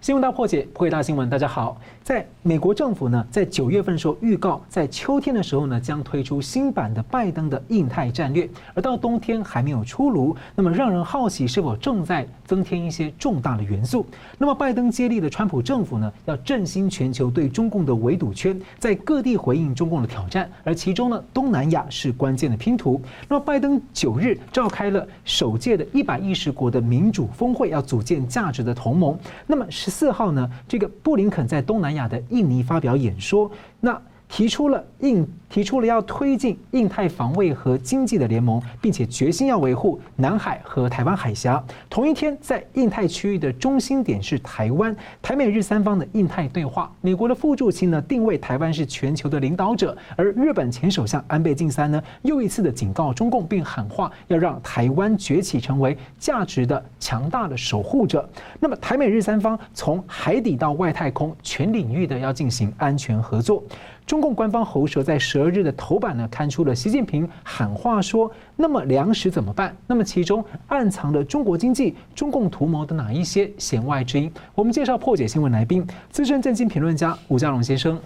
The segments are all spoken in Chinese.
新闻大破解，破解大新闻。大家好，在美国政府呢，在九月份的时候预告，在秋天的时候呢，将推出新版的拜登的印太战略，而到冬天还没有出炉。那么让人好奇，是否正在增添一些重大的元素？那么拜登接力的川普政府呢，要振兴全球对中共的围堵圈，在各地回应中共的挑战，而其中呢，东南亚是关键的拼图。那么拜登九日召开了首届的一百一十国的民主峰会，要组建价值的同盟。那么十四号呢，这个布林肯在东南亚的印尼发表演说，那。提出了印提出了要推进印太防卫和经济的联盟，并且决心要维护南海和台湾海峡。同一天，在印太区域的中心点是台湾，台美日三方的印太对话。美国的副助卿呢，定位台湾是全球的领导者，而日本前首相安倍晋三呢，又一次的警告中共，并喊话要让台湾崛起成为价值的强大的守护者。那么，台美日三方从海底到外太空全领域的要进行安全合作。中共官方喉舌在十二日的头版呢，刊出了习近平喊话说：“那么粮食怎么办？”那么其中暗藏的中国经济、中共图谋的哪一些弦外之音？我们介绍破解新闻来宾，资深政经评论家吴家龙先生。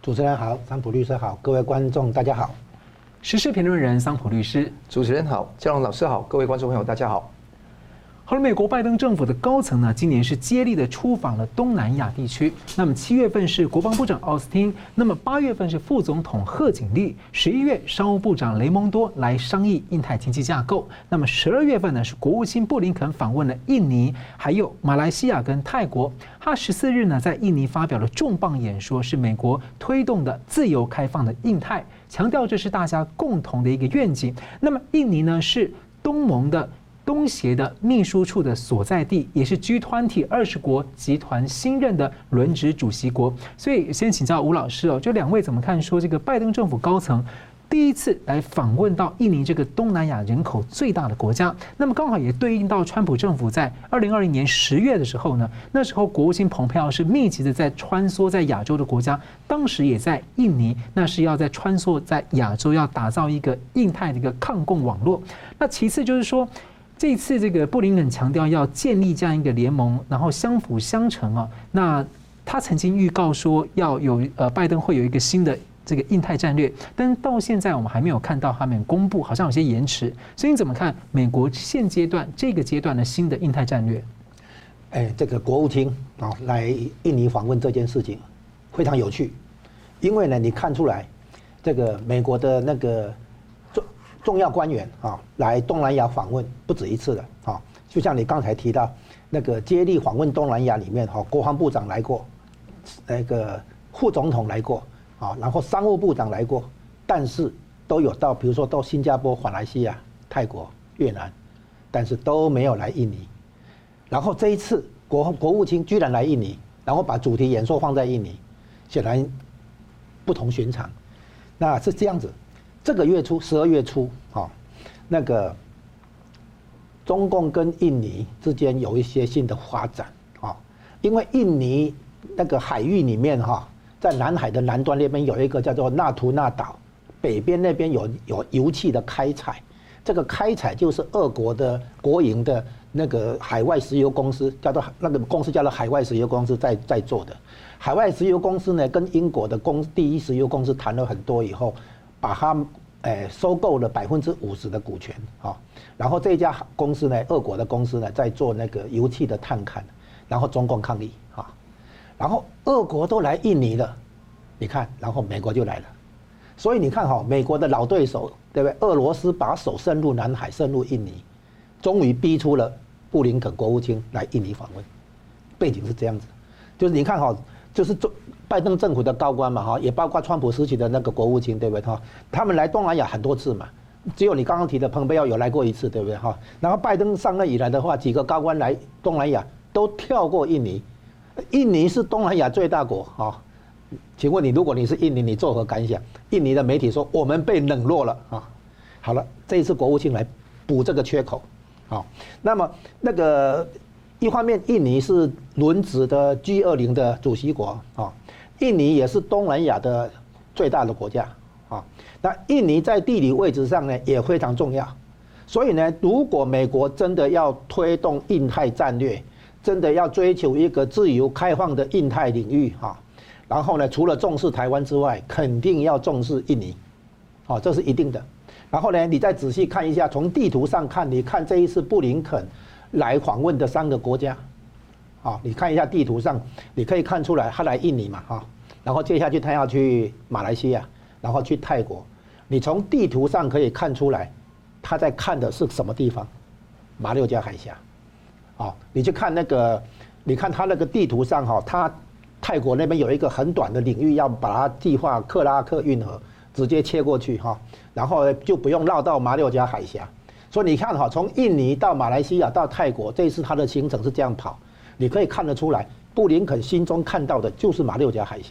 主持人好，桑普律师好，各位观众大家好。时事评论人桑普律师，主持人好，家龙老师好，各位观众朋友大家好。而美国拜登政府的高层呢，今年是接力的出访了东南亚地区。那么七月份是国防部长奥斯汀，那么八月份是副总统贺锦丽，十一月商务部长雷蒙多来商议印太经济架构。那么十二月份呢是国务卿布林肯访问了印尼，还有马来西亚跟泰国。他十四日呢在印尼发表了重磅演说，是美国推动的自由开放的印太，强调这是大家共同的一个愿景。那么印尼呢是东盟的。东协的秘书处的所在地，也是 G20 二十国集团新任的轮值主席国。所以，先请教吴老师哦，就两位怎么看？说这个拜登政府高层第一次来访问到印尼这个东南亚人口最大的国家，那么刚好也对应到川普政府在二零二零年十月的时候呢，那时候国务卿蓬佩奥是密集的在穿梭在亚洲的国家，当时也在印尼，那是要在穿梭在亚洲，要打造一个印太的一个抗共网络。那其次就是说。这次，这个布林肯强调要建立这样一个联盟，然后相辅相成啊。那他曾经预告说要有呃，拜登会有一个新的这个印太战略，但到现在我们还没有看到他们公布，好像有些延迟。所以你怎么看美国现阶段这个阶段的新的印太战略？哎，这个国务卿啊来印尼访问这件事情非常有趣，因为呢，你看出来这个美国的那个。重要官员啊，来东南亚访问不止一次了啊！就像你刚才提到那个接力访问东南亚里面哈，国防部长来过，那个副总统来过啊，然后商务部长来过，但是都有到，比如说到新加坡、马来西亚、泰国、越南，但是都没有来印尼。然后这一次国国务卿居然来印尼，然后把主题演说放在印尼，显然不同寻常。那是这样子。这个月初，十二月初，哈，那个中共跟印尼之间有一些新的发展，啊，因为印尼那个海域里面，哈，在南海的南端那边有一个叫做纳图纳岛，北边那边有有油气的开采，这个开采就是俄国的国营的那个海外石油公司，叫做那个公司叫做海外石油公司在在做的，海外石油公司呢跟英国的公第一石油公司谈了很多以后。把它诶收购了百分之五十的股权啊，然后这家公司呢，俄国的公司呢，在做那个油气的探勘，然后中共抗议啊，然后俄国都来印尼了，你看，然后美国就来了，所以你看哈，美国的老对手对不对？俄罗斯把手伸入南海，伸入印尼，终于逼出了布林肯国务卿来印尼访问，背景是这样子，就是你看哈。就是中拜登政府的高官嘛哈，也包括川普时期的那个国务卿，对不对哈？他们来东南亚很多次嘛，只有你刚刚提的蓬佩奥有来过一次，对不对哈？然后拜登上任以来的话，几个高官来东南亚都跳过印尼，印尼是东南亚最大国啊。请问你，如果你是印尼，你作何感想？印尼的媒体说我们被冷落了啊。好了，这一次国务卿来补这个缺口，好，那么那个。一方面，印尼是轮值的 G 二零的主席国啊，印尼也是东南亚的最大的国家啊。那印尼在地理位置上呢也非常重要，所以呢，如果美国真的要推动印太战略，真的要追求一个自由开放的印太领域哈，然后呢，除了重视台湾之外，肯定要重视印尼，啊，这是一定的。然后呢，你再仔细看一下，从地图上看，你看这一次布林肯来访问的三个国家，啊，你看一下地图上，你可以看出来他来印尼嘛，哈，然后接下去他要去马来西亚，然后去泰国，你从地图上可以看出来，他在看的是什么地方？马六甲海峡。好，你去看那个，你看他那个地图上哈，他泰国那边有一个很短的领域，要把它计划克拉克运河直接切过去哈，然后就不用绕到马六甲海峡。所以你看哈，从印尼到马来西亚到泰国，这一次他的行程是这样跑，你可以看得出来，布林肯心中看到的就是马六甲海峡。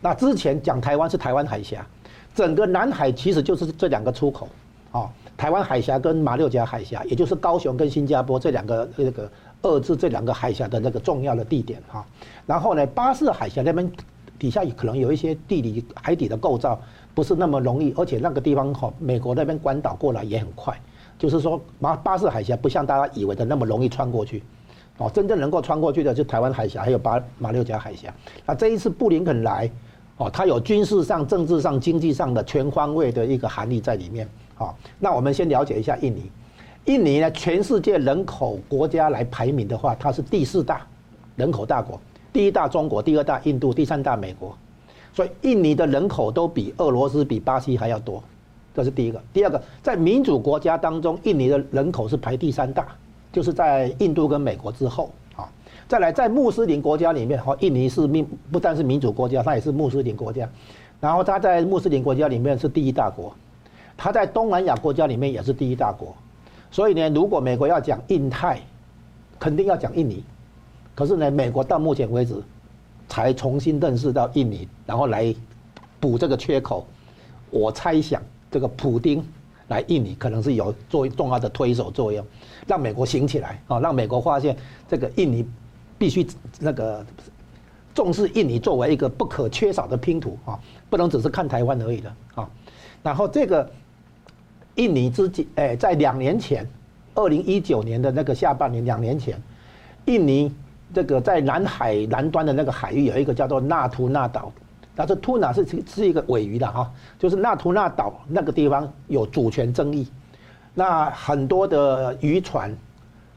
那之前讲台湾是台湾海峡，整个南海其实就是这两个出口啊。台湾海峡跟马六甲海峡，也就是高雄跟新加坡这两个那个二至这两个海峡的那个重要的地点哈。然后呢，巴士海峡那边底下可能有一些地理海底的构造不是那么容易，而且那个地方哈，美国那边关岛过来也很快。就是说，马巴士海峡不像大家以为的那么容易穿过去，哦，真正能够穿过去的就台湾海峡还有巴马六甲海峡。那这一次布林肯来，哦，他有军事上、政治上、经济上的全方位的一个含义在里面。好，那我们先了解一下印尼。印尼呢，全世界人口国家来排名的话，它是第四大人口大国，第一大中国，第二大印度，第三大美国。所以印尼的人口都比俄罗斯、比巴西还要多，这是第一个。第二个，在民主国家当中，印尼的人口是排第三大，就是在印度跟美国之后。啊，再来在穆斯林国家里面，哈，印尼是民不但是民主国家，它也是穆斯林国家。然后它在穆斯林国家里面是第一大国。它在东南亚国家里面也是第一大国，所以呢，如果美国要讲印太，肯定要讲印尼。可是呢，美国到目前为止才重新认识到印尼，然后来补这个缺口。我猜想，这个普丁来印尼可能是有作为重要的推手作用，让美国醒起来啊，让美国发现这个印尼必须那个重视印尼作为一个不可缺少的拼图啊，不能只是看台湾而已的啊。然后这个。印尼之间，哎，在两年前，二零一九年的那个下半年，两年前，印尼这个在南海南端的那个海域有一个叫做纳图纳岛，但是图纳是是一个尾鱼的哈，就是纳图纳岛那个地方有主权争议，那很多的渔船，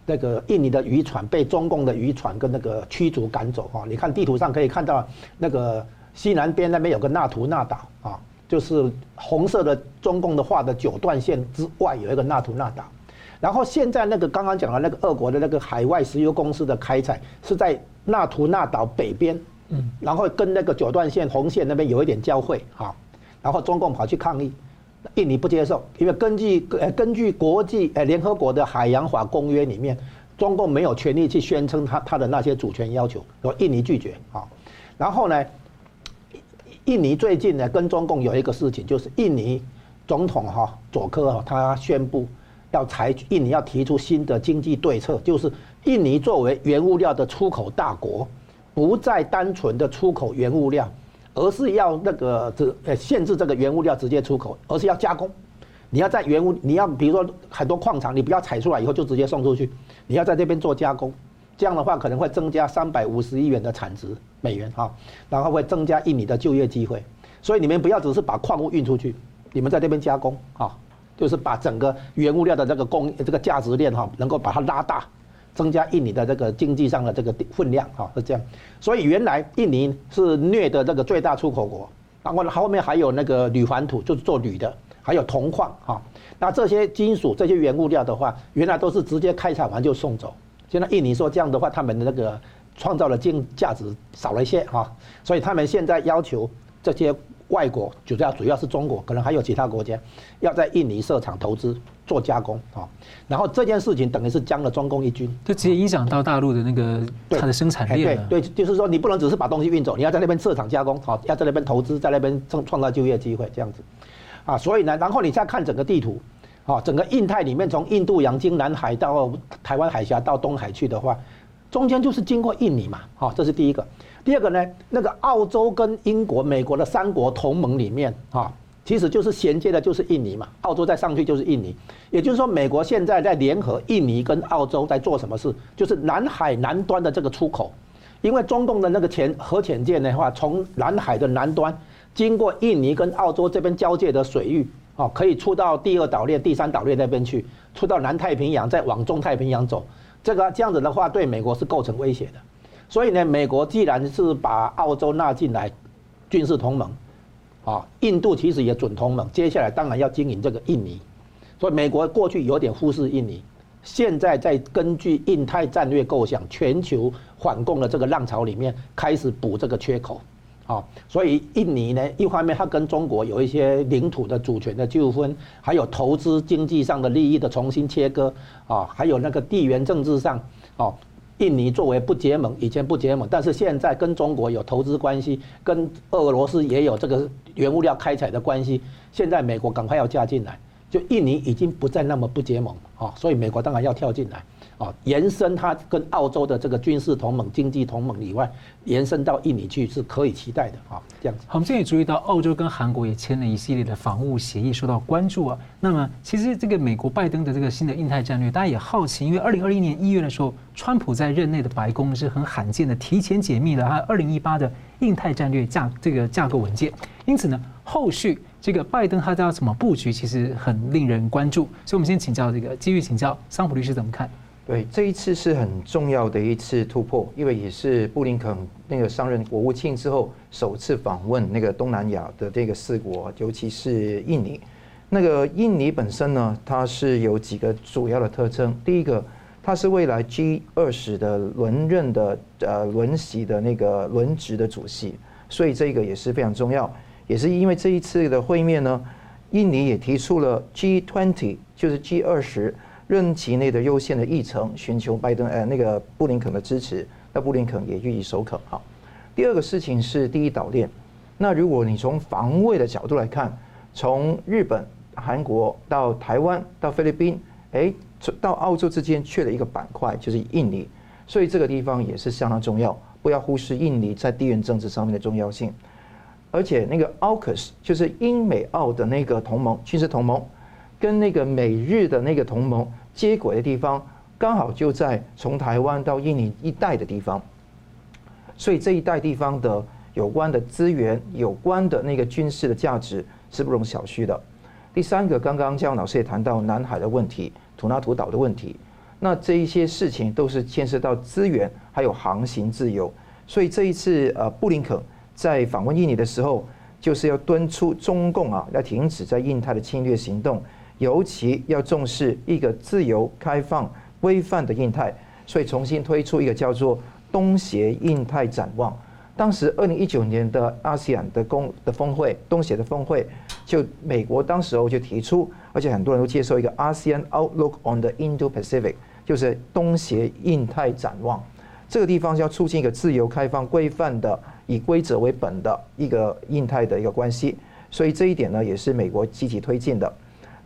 那个印尼的渔船被中共的渔船跟那个驱逐赶走哈，你看地图上可以看到那个西南边那边有个纳图纳岛啊。就是红色的中共的画的九段线之外有一个纳图纳岛，然后现在那个刚刚讲的那个俄国的那个海外石油公司的开采是在纳图纳岛北边，嗯，然后跟那个九段线红线那边有一点交汇，哈，然后中共跑去抗议，印尼不接受，因为根据呃根据国际呃联合国的海洋法公约里面，中共没有权利去宣称他他的那些主权要求，说印尼拒绝啊，然后呢？印尼最近呢，跟中共有一个事情，就是印尼总统哈佐科哈，他宣布要采取印尼要提出新的经济对策，就是印尼作为原物料的出口大国，不再单纯的出口原物料，而是要那个这呃限制这个原物料直接出口，而是要加工。你要在原物，你要比如说很多矿场，你不要采出来以后就直接送出去，你要在这边做加工。这样的话可能会增加三百五十亿元的产值美元哈，然后会增加印尼的就业机会，所以你们不要只是把矿物运出去，你们在这边加工啊，就是把整个原物料的这个供这个价值链哈，能够把它拉大，增加印尼的这个经济上的这个分量哈，是这样。所以原来印尼是镍的这个最大出口国，然后后面还有那个铝环土，就是做铝的，还有铜矿哈。那这些金属这些原物料的话，原来都是直接开采完就送走。现在印尼说这样的话，他们的那个创造的净价值少了一些哈，所以他们现在要求这些外国，主要主要是中国，可能还有其他国家，要在印尼设厂投资做加工啊。然后这件事情等于是将了中共一军，就直接影响到大陆的那个它的生产链。对对，就是说你不能只是把东西运走，你要在那边设厂加工，好，要在那边投资，在那边创创造就业机会这样子啊。所以呢，然后你再看整个地图。啊，整个印太里面，从印度洋经南海到台湾海峡到东海去的话，中间就是经过印尼嘛。好，这是第一个。第二个呢，那个澳洲跟英国、美国的三国同盟里面，啊，其实就是衔接的，就是印尼嘛。澳洲再上去就是印尼，也就是说，美国现在在联合印尼跟澳洲在做什么事？就是南海南端的这个出口，因为中共的那个潜核潜舰的话，从南海的南端经过印尼跟澳洲这边交界的水域，哦，可以出到第二岛链、第三岛链那边去，出到南太平洋，再往中太平洋走。这个这样子的话，对美国是构成威胁的。所以呢，美国既然是把澳洲纳进来军事同盟。啊，印度其实也准同盟，接下来当然要经营这个印尼，所以美国过去有点忽视印尼，现在在根据印太战略构想，全球反共的这个浪潮里面开始补这个缺口，啊，所以印尼呢，一方面它跟中国有一些领土的主权的纠纷，还有投资经济上的利益的重新切割，啊，还有那个地缘政治上，哦。印尼作为不结盟，以前不结盟，但是现在跟中国有投资关系，跟俄罗斯也有这个原物料开采的关系。现在美国赶快要加进来，就印尼已经不再那么不结盟啊，所以美国当然要跳进来。啊，延伸它跟澳洲的这个军事同盟、经济同盟以外，延伸到印尼去是可以期待的啊。这样子。我们现在也注意到，澳洲跟韩国也签了一系列的防务协议，受到关注啊。那么，其实这个美国拜登的这个新的印太战略，大家也好奇，因为二零二一年一月的时候，川普在任内的白宫是很罕见的提前解密了他二零一八的印太战略架这个架构文件。因此呢，后续这个拜登他要怎么布局，其实很令人关注。所以，我们先请教这个继续请教桑普律师怎么看？对，这一次是很重要的一次突破，因为也是布林肯那个上任国务卿之后首次访问那个东南亚的这个四国，尤其是印尼。那个印尼本身呢，它是有几个主要的特征。第一个，它是未来 G 二十的轮任的呃轮席的那个轮值的主席，所以这个也是非常重要。也是因为这一次的会面呢，印尼也提出了 G twenty，就是 G 二十。任期内的优先的议程，寻求拜登呃那个布林肯的支持，那布林肯也予以首肯。好，第二个事情是第一岛链。那如果你从防卫的角度来看，从日本、韩国到台湾到菲律宾，哎，到澳洲之间缺了一个板块，就是印尼，所以这个地方也是相当重要，不要忽视印尼在地缘政治上面的重要性。而且那个 AUKUS 就是英美澳的那个同盟，军事同盟，跟那个美日的那个同盟。接轨的地方刚好就在从台湾到印尼一带的地方，所以这一带地方的有关的资源、有关的那个军事的价值是不容小觑的。第三个，刚刚姜老师也谈到南海的问题、土纳图岛的问题，那这一些事情都是牵涉到资源还有航行自由，所以这一次呃布林肯在访问印尼的时候，就是要敦促中共啊要停止在印太的侵略行动。尤其要重视一个自由、开放、规范的印太，所以重新推出一个叫做“东协印太展望”。当时二零一九年的 ASEAN 的公的峰会，东协的峰会，就美国当时候就提出，而且很多人都接受一个 ASEAN Outlook on the Indo-Pacific，就是东协印太展望。这个地方是要促进一个自由、开放、规范的，以规则为本的一个印太的一个关系。所以这一点呢，也是美国积极推进的。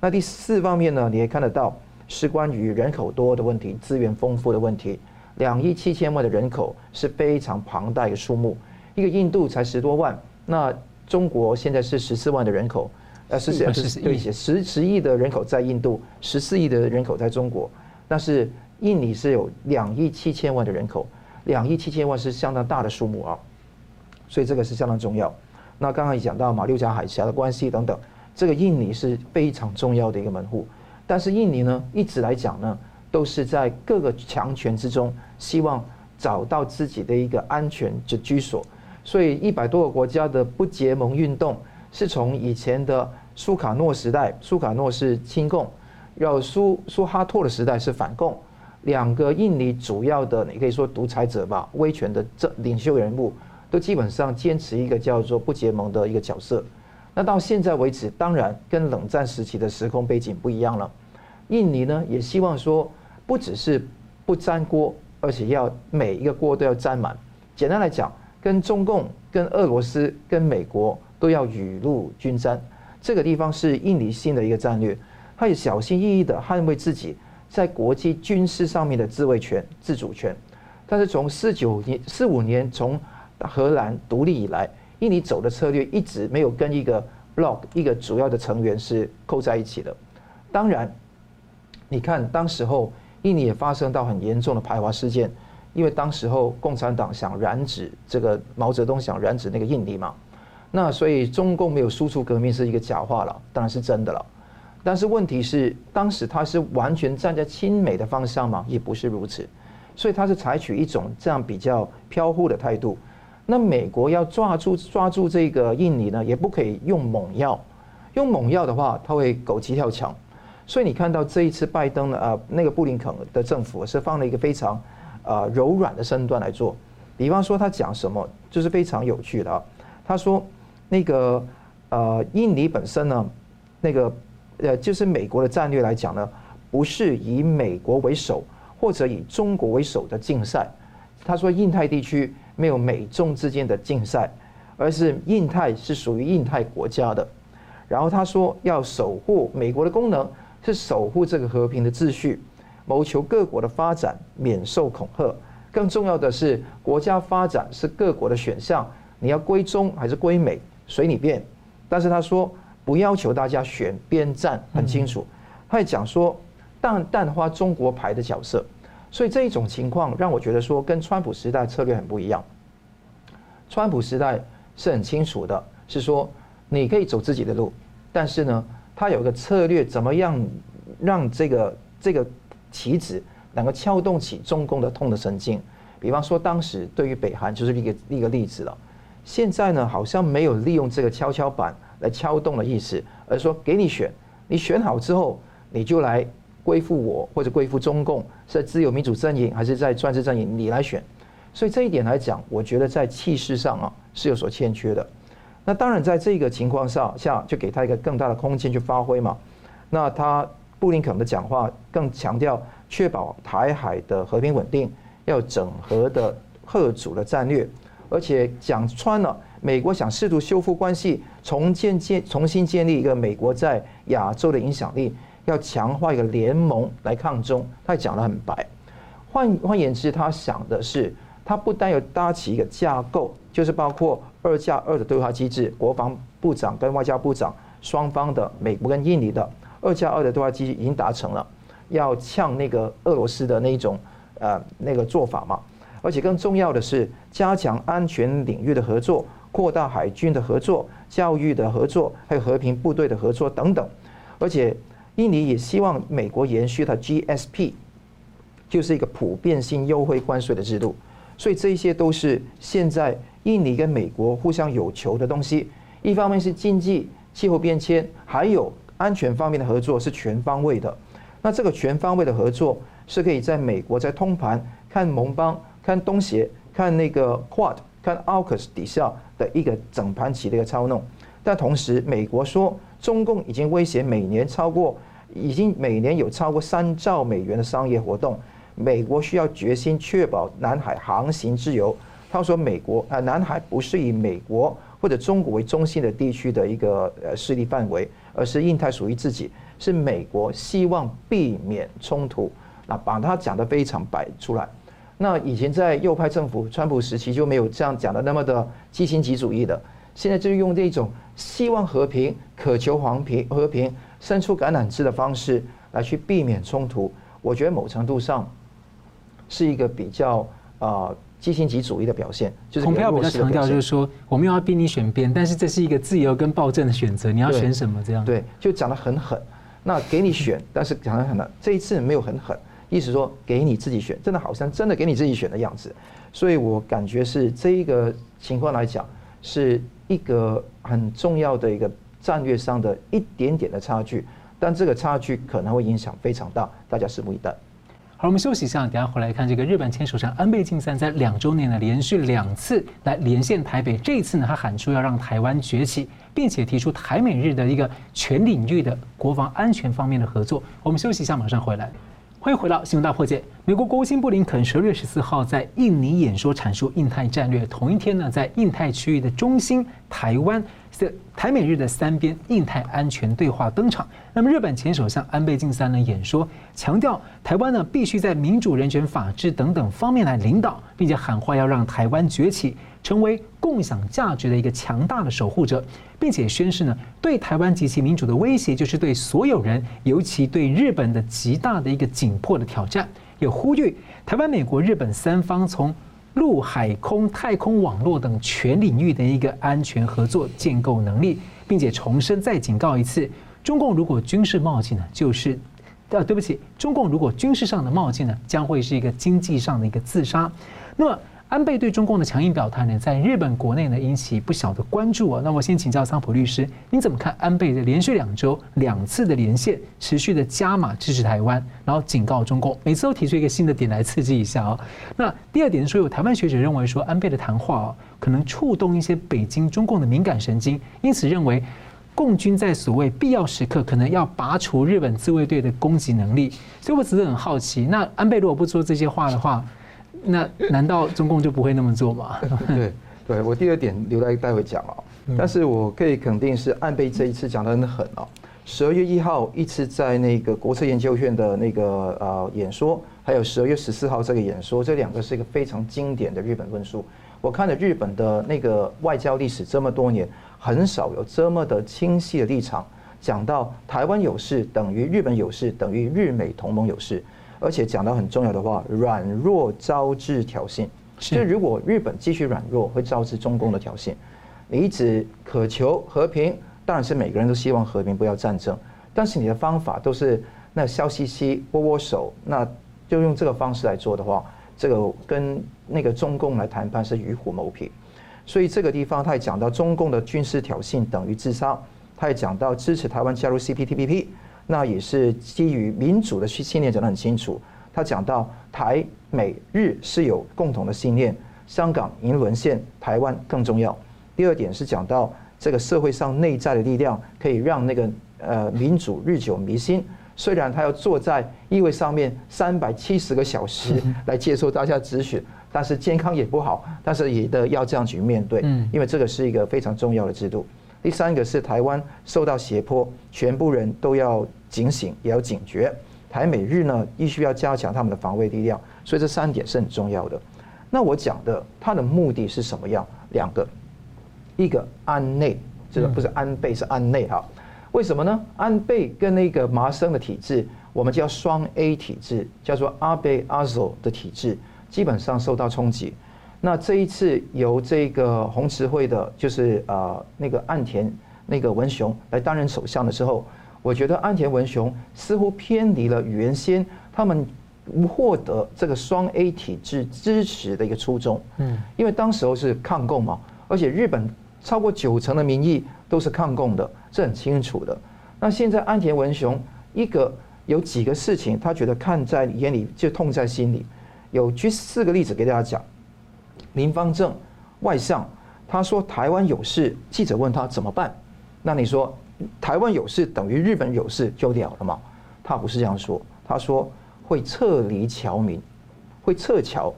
那第四方面呢，你也看得到是关于人口多的问题、资源丰富的问题。两亿七千万的人口是非常庞大的数目，一个印度才十多万，那中国现在是十四万的人口，呃，十四十对十十亿的人口在印度，十四亿的人口在中国，但是印尼是有两亿七千万的人口，两亿七千万是相当大的数目啊，所以这个是相当重要。那刚刚也讲到马六甲海峡的关系等等。这个印尼是非常重要的一个门户，但是印尼呢，一直来讲呢，都是在各个强权之中，希望找到自己的一个安全之居所。所以一百多个国家的不结盟运动，是从以前的苏卡诺时代，苏卡诺是亲共，然后苏苏哈托的时代是反共，两个印尼主要的你可以说独裁者吧，威权的这领袖人物，都基本上坚持一个叫做不结盟的一个角色。那到现在为止，当然跟冷战时期的时空背景不一样了。印尼呢也希望说，不只是不沾锅，而且要每一个锅都要沾满。简单来讲，跟中共、跟俄罗斯、跟美国都要雨露均沾。这个地方是印尼新的一个战略，他也小心翼翼地捍卫自己在国际军事上面的自卫权、自主权。但是从四九年、四五年从荷兰独立以来。印尼走的策略一直没有跟一个 bloc 一个主要的成员是扣在一起的。当然，你看当时候印尼也发生到很严重的排华事件，因为当时候共产党想染指这个毛泽东想染指那个印尼嘛，那所以中共没有输出革命是一个假话了，当然是真的了。但是问题是，当时他是完全站在亲美的方向吗？也不是如此，所以他是采取一种这样比较飘忽的态度。那美国要抓住抓住这个印尼呢，也不可以用猛药，用猛药的话，他会狗急跳墙。所以你看到这一次拜登呢，呃，那个布林肯的政府是放了一个非常呃柔软的身段来做，比方说他讲什么就是非常有趣的啊，他说那个呃印尼本身呢，那个。呃，就是美国的战略来讲呢，不是以美国为首或者以中国为首的竞赛。他说，印太地区没有美中之间的竞赛，而是印太是属于印太国家的。然后他说，要守护美国的功能是守护这个和平的秩序，谋求各国的发展，免受恐吓。更重要的是，国家发展是各国的选项，你要归中还是归美，随你便。但是他说。不要求大家选边站，很清楚。他也讲说，淡淡化中国牌的角色，所以这一种情况让我觉得说，跟川普时代策略很不一样。川普时代是很清楚的，是说你可以走自己的路，但是呢，他有一个策略，怎么样让这个这个棋子能够撬动起中共的痛的神经？比方说，当时对于北韩就是一个一个例子了。现在呢，好像没有利用这个跷跷板。来敲动的意思，而说给你选，你选好之后，你就来归附我或者归附中共，是在自由民主阵营还是在专制阵营，你来选。所以这一点来讲，我觉得在气势上啊是有所欠缺的。那当然在这个情况下下，就给他一个更大的空间去发挥嘛。那他布林肯的讲话更强调确保台海的和平稳定，要整合的吓阻的战略，而且讲穿了。美国想试图修复关系，重建建重新建立一个美国在亚洲的影响力，要强化一个联盟来抗中。他讲得很白。换换言之，他想的是，他不但有搭起一个架构，就是包括二加二的对话机制，国防部长跟外交部长双方的美国跟印尼的二加二的对话机制已经达成了，要呛那个俄罗斯的那一种呃那个做法嘛。而且更重要的是，加强安全领域的合作。扩大海军的合作、教育的合作，还有和平部队的合作等等，而且印尼也希望美国延续它 GSP，就是一个普遍性优惠关税的制度。所以这些都是现在印尼跟美国互相有求的东西。一方面是经济、气候变迁，还有安全方面的合作是全方位的。那这个全方位的合作是可以在美国在通盘看盟邦、看东协、看那个 Quad。看 AUKUS 底下的一个整盘棋的一个操弄，但同时美国说中共已经威胁每年超过，已经每年有超过三兆美元的商业活动，美国需要决心确保南海航行自由。他说美国啊，南海不是以美国或者中国为中心的地区的一个呃势力范围，而是印太属于自己，是美国希望避免冲突，那把它讲得非常摆出来。那以前在右派政府川普时期就没有这样讲的那么的基辛格主义的，现在就是用这种希望和平、渴求和平、和平伸出橄榄枝的方式来去避免冲突。我觉得某程度上是一个比较啊基辛格主义的表现。就是蓬佩奥比较强调就是说，我们要逼你选边，但是这是一个自由跟暴政的选择，你要选什么这样？对，就讲得很狠。那给你选，但是讲得很狠，这一次没有很狠。意思说，给你自己选，真的好像真的给你自己选的样子，所以我感觉是这一个情况来讲，是一个很重要的一个战略上的一点点的差距，但这个差距可能会影响非常大，大家拭目以待。好，我们休息一下，等下回来看这个日本前首相安倍晋三在两周年呢连续两次来连线台北，这一次呢他喊出要让台湾崛起，并且提出台美日的一个全领域的国防安全方面的合作。我们休息一下，马上回来。欢迎回到新闻大破解。美国国务卿布林肯十二月十四号在印尼演说，阐述印太战略。同一天呢，在印太区域的中心台湾这台美日的三边印太安全对话登场。那么日本前首相安倍晋三呢演说，强调台湾呢必须在民主、人权、法治等等方面来领导，并且喊话要让台湾崛起，成为共享价值的一个强大的守护者，并且宣示呢对台湾及其民主的威胁就是对所有人，尤其对日本的极大的一个紧迫的挑战，也呼吁台湾、美国、日本三方从。陆海空太空网络等全领域的一个安全合作建构能力，并且重申再警告一次：中共如果军事冒进呢，就是，呃，对不起，中共如果军事上的冒进呢，将会是一个经济上的一个自杀。那么。安倍对中共的强硬表态呢，在日本国内呢引起不小的关注啊。那我先请教桑普律师，你怎么看安倍的连续两周两次的连线，持续的加码支持台湾，然后警告中共，每次都提出一个新的点来刺激一下哦。那第二点说，有台湾学者认为说，安倍的谈话哦，可能触动一些北京中共的敏感神经，因此认为共军在所谓必要时刻可能要拔除日本自卫队的攻击能力。所以我只是很好奇，那安倍如果不说这些话的话，那难道中共就不会那么做吗？对，对我第二点留待待会讲哦。但是我可以肯定是安倍这一次讲得很狠啊。十二月一号一次在那个国策研究院的那个呃演说，还有十二月十四号这个演说，这两个是一个非常经典的日本论述。我看了日本的那个外交历史这么多年，很少有这么的清晰的立场，讲到台湾有事等于日本有事，等于日美同盟有事。而且讲到很重要的话，软弱招致挑衅。就如果日本继续软弱，会招致中共的挑衅。你一直渴求和平，当然是每个人都希望和平，不要战争。但是你的方法都是那笑嘻嘻、握握手，那就用这个方式来做的话，这个跟那个中共来谈判是与虎谋皮。所以这个地方他也讲到中共的军事挑衅等于自杀，他也讲到支持台湾加入 CPTPP。那也是基于民主的信念讲得很清楚。他讲到台美日是有共同的信念，香港已经沦陷，台湾更重要。第二点是讲到这个社会上内在的力量可以让那个呃民主日久弥新。虽然他要坐在议会上面三百七十个小时 来接受大家咨询，但是健康也不好，但是也得要这样去面对，因为这个是一个非常重要的制度。第三个是台湾受到胁迫，全部人都要警醒，也要警觉。台美日呢，必须要加强他们的防卫力量，所以这三点是很重要的。那我讲的它的目的是什么样？两个，一个安内，这个不是安倍，是安内哈。为什么呢？安倍跟那个麻生的体制，我们叫双 A 体制，叫做安倍阿佐的体制，基本上受到冲击。那这一次由这个宏池会的，就是呃那个岸田那个文雄来担任首相的时候，我觉得岸田文雄似乎偏离了原先他们获得这个双 A 体制支持的一个初衷。嗯，因为当时候是抗共嘛，而且日本超过九成的民意都是抗共的，是很清楚的。那现在岸田文雄一个有几个事情，他觉得看在眼里就痛在心里。有举四个例子给大家讲。林芳正外相，他说台湾有事，记者问他怎么办？那你说台湾有事等于日本有事就了了吗？他不是这样说，他说会撤离侨民，会撤侨。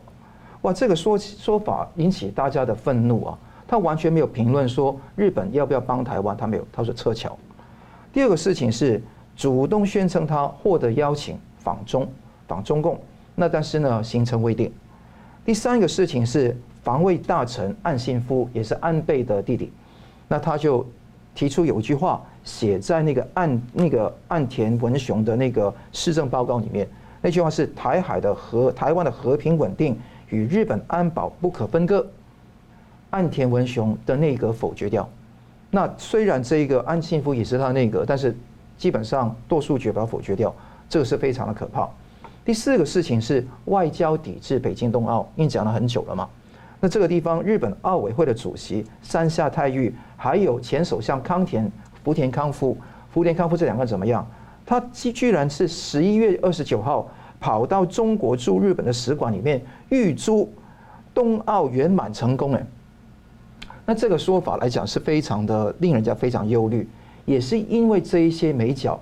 哇，这个说说法引起大家的愤怒啊！他完全没有评论说日本要不要帮台湾，他没有，他说撤侨。第二个事情是主动宣称他获得邀请访中访中共，那但是呢行程未定。第三个事情是防卫大臣岸信夫，也是安倍的弟弟，那他就提出有一句话写在那个岸那个岸田文雄的那个施政报告里面，那句话是台海的和台湾的和平稳定与日本安保不可分割，岸田文雄的内阁否决掉。那虽然这一个岸信夫也是他的内阁，但是基本上多数决把它否决掉，这个是非常的可怕。第四个事情是外交抵制北京冬奥，因为讲了很久了嘛。那这个地方，日本奥委会的主席山下泰裕，还有前首相康田福田康夫，福田康夫这两个怎么样？他居然是十一月二十九号跑到中国驻日本的使馆里面预祝冬奥圆满成功。哎，那这个说法来讲是非常的令人家非常忧虑，也是因为这一些美角，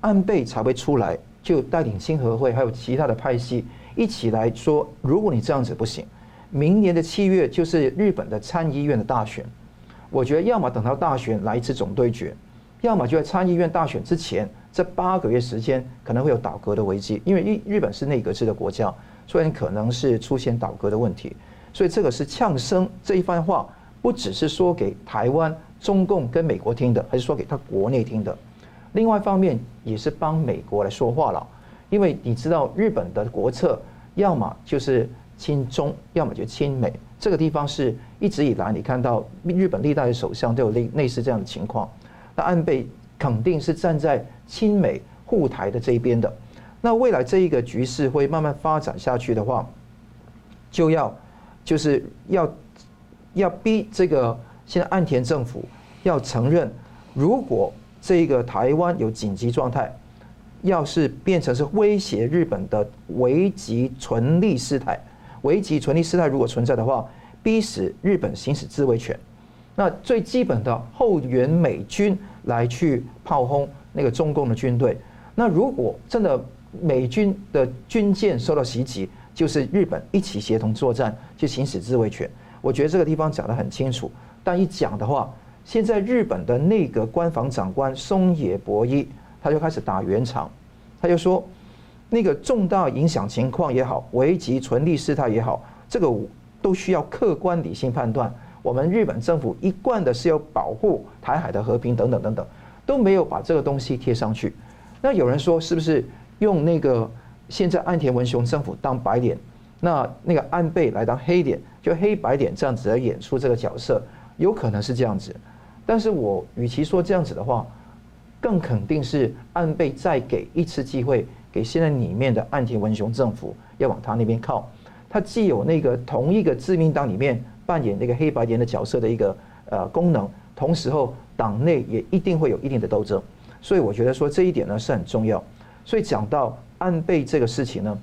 安倍才会出来。就带领亲和会还有其他的派系一起来说，如果你这样子不行，明年的七月就是日本的参议院的大选，我觉得要么等到大选来一次总对决，要么就在参议院大选之前这八个月时间可能会有倒阁的危机，因为日日本是内阁制的国家，所以可能是出现倒阁的问题。所以这个是呛声这一番话，不只是说给台湾、中共跟美国听的，还是说给他国内听的。另外一方面也是帮美国来说话了，因为你知道日本的国策，要么就是亲中，要么就亲美。这个地方是一直以来你看到日本历代的首相都有类类似这样的情况。那安倍肯定是站在亲美护台的这一边的。那未来这一个局势会慢慢发展下去的话，就要。就是要要逼这个现在岸田政府要承认，如果这个台湾有紧急状态，要是变成是威胁日本的危急存立事态，危急存立事态如果存在的话，逼使日本行使自卫权，那最基本的后援美军来去炮轰那个中共的军队，那如果真的美军的军舰受到袭击。就是日本一起协同作战去行使自卫权，我觉得这个地方讲得很清楚。但一讲的话，现在日本的内阁官房长官松野博一他就开始打圆场，他就说，那个重大影响情况也好，危急存立事态也好，这个都需要客观理性判断。我们日本政府一贯的是要保护台海的和平等等等等，都没有把这个东西贴上去。那有人说，是不是用那个？现在岸田文雄政府当白脸，那那个安倍来当黑脸，就黑白脸这样子来演出这个角色，有可能是这样子。但是我与其说这样子的话，更肯定是安倍再给一次机会给现在里面的岸田文雄政府要往他那边靠。他既有那个同一个自民党里面扮演那个黑白脸的角色的一个呃功能，同时候党内也一定会有一定的斗争。所以我觉得说这一点呢是很重要。所以讲到。安倍这个事情呢，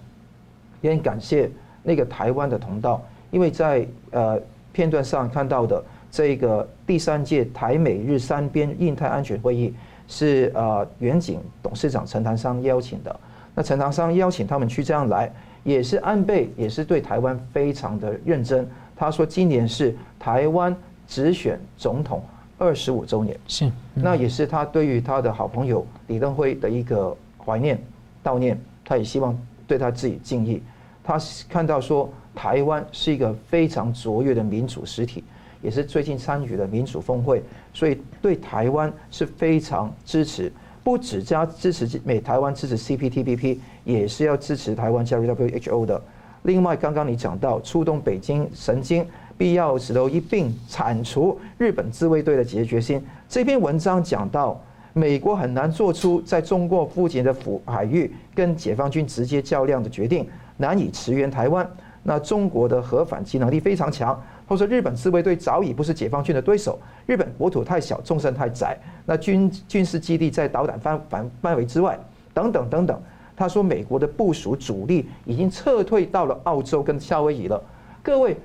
也很感谢那个台湾的同道，因为在呃片段上看到的这个第三届台美日三边印太安全会议是呃远景董事长陈唐商邀请的。那陈唐商邀请他们去这样来，也是安倍也是对台湾非常的认真。他说今年是台湾直选总统二十五周年，是，那也是他对于他的好朋友李登辉的一个怀念悼念。他也希望对他自己敬意。他看到说，台湾是一个非常卓越的民主实体，也是最近参与了民主峰会，所以对台湾是非常支持。不只加支持美台湾支持 CPTPP，也是要支持台湾加入 WHO 的。另外，刚刚你讲到触动北京神经，必要时候一并铲除日本自卫队的决决心。这篇文章讲到。美国很难做出在中国附近的附海域跟解放军直接较量的决定，难以驰援台湾。那中国的核反击能力非常强，或者说日本自卫队早已不是解放军的对手。日本国土太小，纵深太窄，那军军事基地在导弹范范范围之外，等等等等。他说，美国的部署主力已经撤退到了澳洲跟夏威夷了。各位，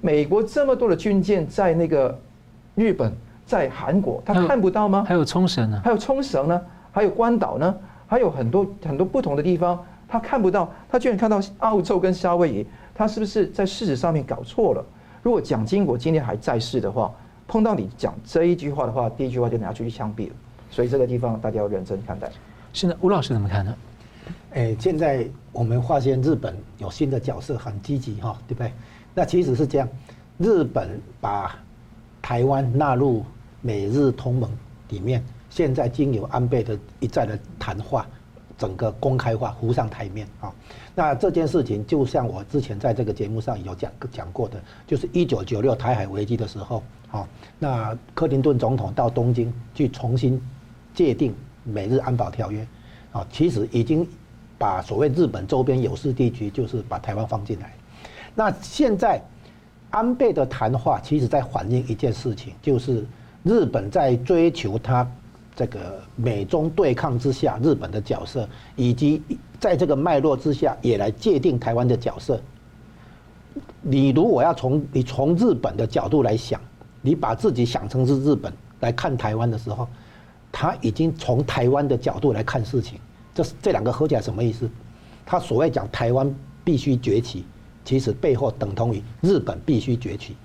美国这么多的军舰在那个日本。在韩国，他看不到吗？还有冲绳呢？还有冲绳呢？还有关岛呢？还有很多很多不同的地方，他看不到。他居然看到澳洲跟夏威夷，他是不是在事实上面搞错了？如果蒋经国今天还在世的话，碰到你讲这一句话的话，第一句话就拿出去枪毙了。所以这个地方大家要认真看待。是的，吴老师怎么看呢？哎，现在我们发现日本有新的角色，很积极哈，对不对？那其实是这样，日本把。台湾纳入美日同盟里面，现在经由安倍的一再的谈话，整个公开化浮上台面啊。那这件事情就像我之前在这个节目上有讲讲过的，就是一九九六台海危机的时候，啊，那克林顿总统到东京去重新界定美日安保条约，啊，其实已经把所谓日本周边有事地区，就是把台湾放进来。那现在。安倍的谈话其实在反映一件事情，就是日本在追求他这个美中对抗之下日本的角色，以及在这个脉络之下也来界定台湾的角色。你如果要从你从日本的角度来想，你把自己想成是日本来看台湾的时候，他已经从台湾的角度来看事情。这这两个合起来什么意思？他所谓讲台湾必须崛起。其实背后等同于日本必须崛起，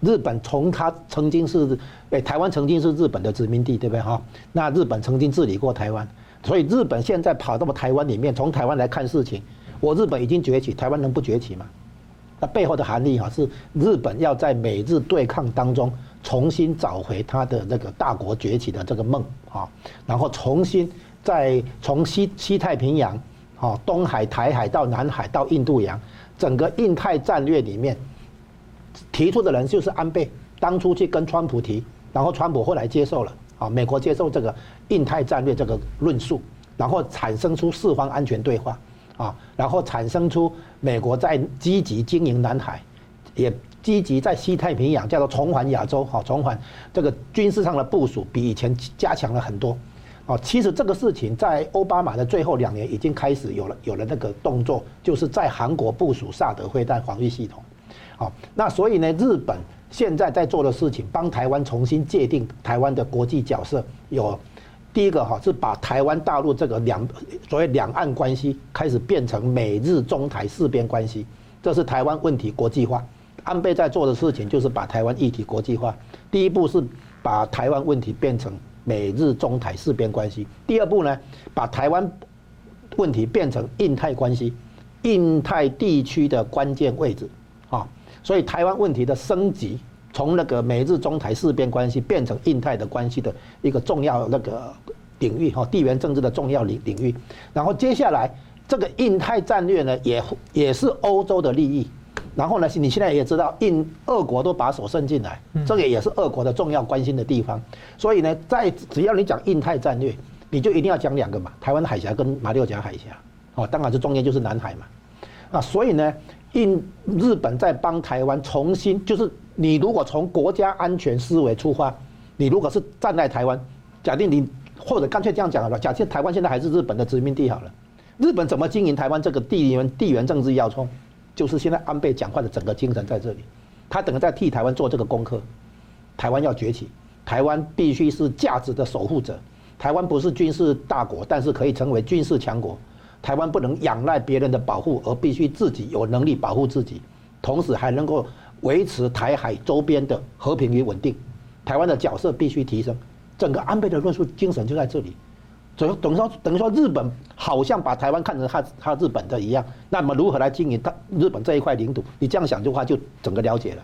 日本从他曾经是，哎，台湾曾经是日本的殖民地，对不对哈？那日本曾经治理过台湾，所以日本现在跑到台湾里面，从台湾来看事情，我日本已经崛起，台湾能不崛起吗？那背后的含义哈，是日本要在美日对抗当中重新找回他的那个大国崛起的这个梦啊，然后重新再从西西太平洋，啊，东海、台海到南海到印度洋，整个印太战略里面提出的人就是安倍，当初去跟川普提，然后川普后来接受了啊，美国接受这个印太战略这个论述，然后产生出四方安全对话。啊，然后产生出美国在积极经营南海，也积极在西太平洋叫做重返亚洲，好，重返这个军事上的部署比以前加强了很多。啊，其实这个事情在奥巴马的最后两年已经开始有了有了那个动作，就是在韩国部署萨德飞弹防御系统。好，那所以呢，日本现在在做的事情，帮台湾重新界定台湾的国际角色有。第一个哈是把台湾大陆这个两所谓两岸关系开始变成美日中台四边关系，这是台湾问题国际化。安倍在做的事情就是把台湾议题国际化。第一步是把台湾问题变成美日中台四边关系。第二步呢，把台湾问题变成印太关系，印太地区的关键位置啊。所以台湾问题的升级。从那个美日中台四边关系变成印太的关系的一个重要那个领域哈，地缘政治的重要领领域。然后接下来这个印太战略呢，也也是欧洲的利益。然后呢，你现在也知道，印俄国都把手伸进来，这个也是俄国的重要关心的地方。所以呢，在只要你讲印太战略，你就一定要讲两个嘛，台湾海峡跟马六甲海峡。哦，当然这中间就是南海嘛。啊，所以呢，印日本在帮台湾重新就是。你如果从国家安全思维出发，你如果是站在台湾，假定你或者干脆这样讲好了，假设台湾现在还是日本的殖民地好了，日本怎么经营台湾这个地缘地缘政治要冲，就是现在安倍讲话的整个精神在这里，他等于在替台湾做这个功课，台湾要崛起，台湾必须是价值的守护者，台湾不是军事大国，但是可以成为军事强国，台湾不能仰赖别人的保护，而必须自己有能力保护自己，同时还能够。维持台海周边的和平与稳定，台湾的角色必须提升。整个安倍的论述精神就在这里，等于等于说等于说日本好像把台湾看成他他日本的一样，那么如何来经营他日本这一块领土？你这样想的话，就整个了解了。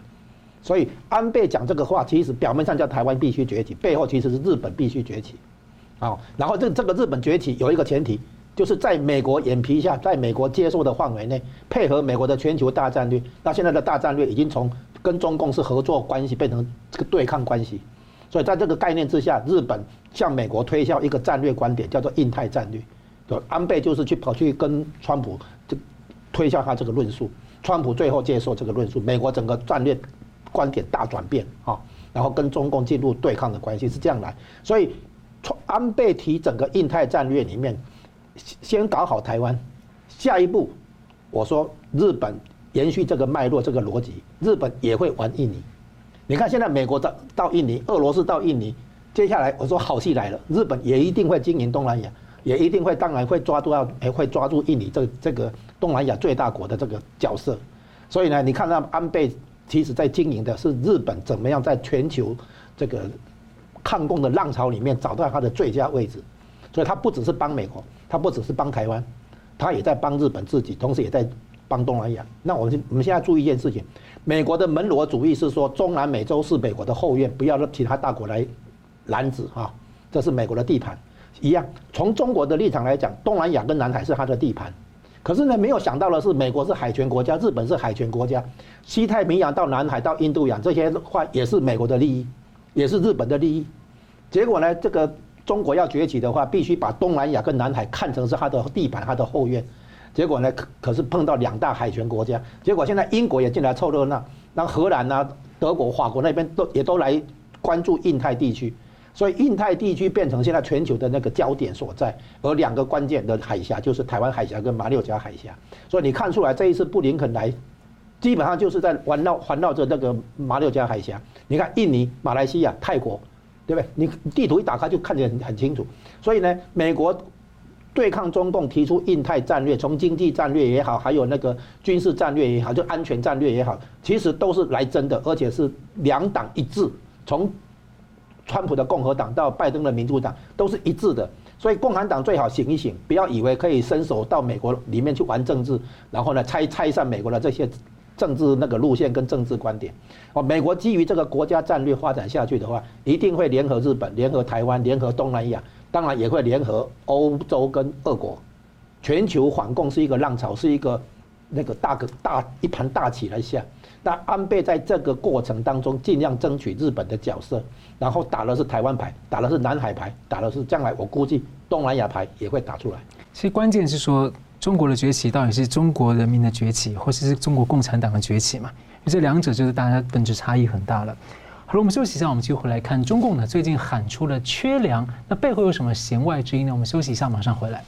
所以安倍讲这个话，其实表面上叫台湾必须崛起，背后其实是日本必须崛起。啊，然后这这个日本崛起有一个前提。就是在美国眼皮下，在美国接受的范围内，配合美国的全球大战略。那现在的大战略已经从跟中共是合作关系变成这个对抗关系。所以在这个概念之下，日本向美国推销一个战略观点，叫做印太战略。对，安倍就是去跑去跟川普这推销他这个论述，川普最后接受这个论述，美国整个战略观点大转变啊，然后跟中共进入对抗的关系是这样来。所以川，安倍提整个印太战略里面。先搞好台湾，下一步，我说日本延续这个脉络、这个逻辑，日本也会玩印尼。你看现在美国到到印尼，俄罗斯到印尼，接下来我说好戏来了，日本也一定会经营东南亚，也一定会当然会抓住要，也会抓住印尼这这个东南亚最大国的这个角色。所以呢，你看到安倍其实在经营的是日本怎么样在全球这个抗共的浪潮里面找到它的最佳位置。所以他不只是帮美国。他不只是帮台湾，他也在帮日本自己，同时也在帮东南亚。那我们我们现在注意一件事情：美国的门罗主义是说，中南美洲是美国的后院，不要让其他大国来拦止哈，这是美国的地盘。一样，从中国的立场来讲，东南亚跟南海是他的地盘。可是呢，没有想到的是，美国是海权国家，日本是海权国家，西太平洋到南海到印度洋这些话也是美国的利益，也是日本的利益。结果呢，这个。中国要崛起的话，必须把东南亚跟南海看成是它的地盘、它的后院。结果呢，可可是碰到两大海权国家。结果现在英国也进来凑热闹，那荷兰啊、德国、法国那边都也都来关注印太地区。所以印太地区变成现在全球的那个焦点所在。而两个关键的海峡就是台湾海峡跟马六甲海峡。所以你看出来，这一次布林肯来，基本上就是在环绕环绕着那个马六甲海峡。你看印尼、马来西亚、泰国。对不对？你地图一打开就看得很很清楚。所以呢，美国对抗中共提出印太战略，从经济战略也好，还有那个军事战略也好，就安全战略也好，其实都是来真的，而且是两党一致，从川普的共和党到拜登的民主党都是一致的。所以共产党最好醒一醒，不要以为可以伸手到美国里面去玩政治，然后呢拆拆散美国的这些政治那个路线跟政治观点。哦，美国基于这个国家战略发展下去的话，一定会联合日本、联合台湾、联合东南亚。当然也会联合欧洲跟俄国，全球反共是一个浪潮，是一个那个大个大一盘大棋来下。那安倍在这个过程当中尽量争取日本的角色，然后打的是台湾牌，打的是南海牌，打的是将来我估计东南亚牌也会打出来。其实关键是说中国的崛起到底是中国人民的崛起，或是中国共产党的崛起嘛？这两者就是大家本质差异很大了。好了，我们休息一下，我们就回来看中共呢最近喊出了缺粮，那背后有什么弦外之音呢？我们休息一下，马上回来。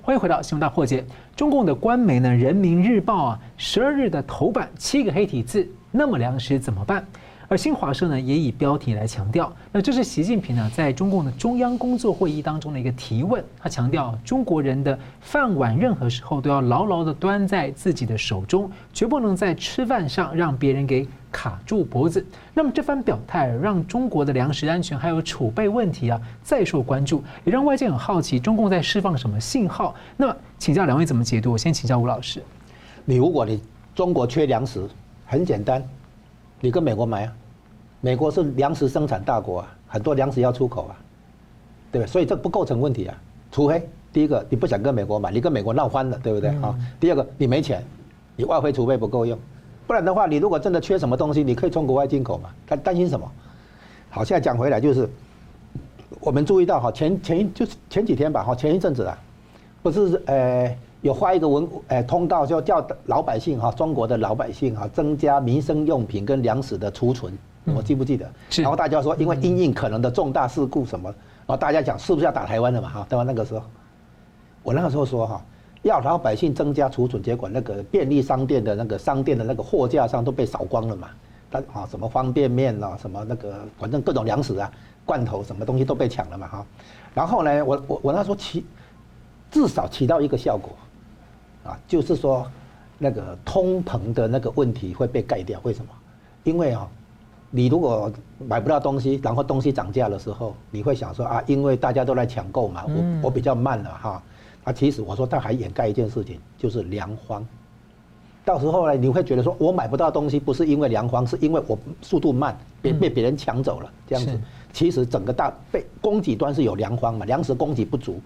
欢迎回到新闻大破解。中共的官媒呢《人民日报》啊，十二日的头版七个黑体字，那么粮食怎么办？而新华社呢也以标题来强调，那这是习近平呢在中共的中央工作会议当中的一个提问。他强调，中国人的饭碗任何时候都要牢牢地端在自己的手中，绝不能在吃饭上让别人给卡住脖子。那么这番表态让中国的粮食安全还有储备问题啊再受关注，也让外界很好奇中共在释放什么信号。那么请教两位怎么解读？我先请教吴老师。你如果你中国缺粮食，很简单，你跟美国买啊。美国是粮食生产大国啊，很多粮食要出口啊，对不对？所以这不构成问题啊。除非第一个你不想跟美国买，你跟美国闹翻了，对不对啊？第二个你没钱，你外汇储备不够用，不然的话，你如果真的缺什么东西，你可以从国外进口嘛。他担心什么？好，现在讲回来就是，我们注意到哈，前前一就是前几天吧，哈，前一阵子啊，不是呃有发一个文呃通道，就叫老百姓哈，中国的老百姓哈，增加民生用品跟粮食的储存。我记不记得？然后大家说，因为因应可能的重大事故什么，然后大家讲是不是要打台湾的嘛？哈，对吧？那个时候，我那个时候说哈，要老百姓增加储存，结果那个便利商店的那个商店的那个货架上都被扫光了嘛。他啊，什么方便面啊，什么那个，反正各种粮食啊，罐头什么东西都被抢了嘛。哈，然后呢，我我我那时候起，至少起到一个效果，啊，就是说那个通膨的那个问题会被盖掉。为什么？因为啊。你如果买不到东西，然后东西涨价的时候，你会想说啊，因为大家都来抢购嘛，我我比较慢了哈。啊，其实我说他还掩盖一件事情，就是粮荒。到时候呢，你会觉得说我买不到东西，不是因为粮荒，是因为我速度慢，被被别人抢走了这样子。其实整个大被供给端是有粮荒嘛，粮食供给不足。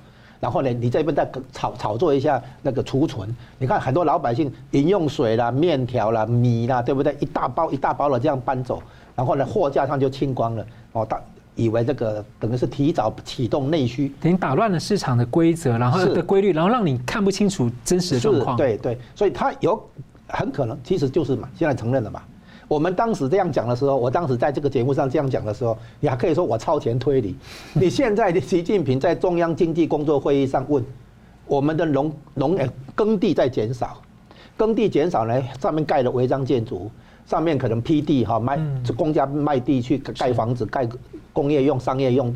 然后呢，你这边再炒炒作一下那个储存，你看很多老百姓饮用水啦、面条啦、米啦，对不对？一大包一大包的这样搬走。然后呢，货架上就清光了哦，大以为这个等于是提早启动内需，等于打乱了市场的规则，然后的规律，然后让你看不清楚真实的状况。对对，所以它有很可能其实就是嘛，现在承认了嘛。我们当时这样讲的时候，我当时在这个节目上这样讲的时候，你还可以说我超前推理。你现在的习近平在中央经济工作会议上问，我们的农农呃耕地在减少，耕地减少呢，上面盖了违章建筑。上面可能批地哈卖，公家卖地去盖房子、盖工业用、商业用，